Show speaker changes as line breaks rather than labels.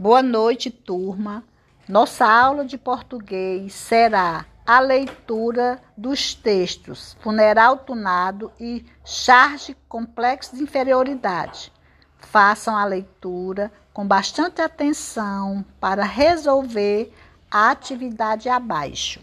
Boa noite, turma. Nossa aula de português será a leitura dos textos Funeral Tunado e Charge Complexo de Inferioridade. Façam a leitura com bastante atenção para resolver a atividade abaixo.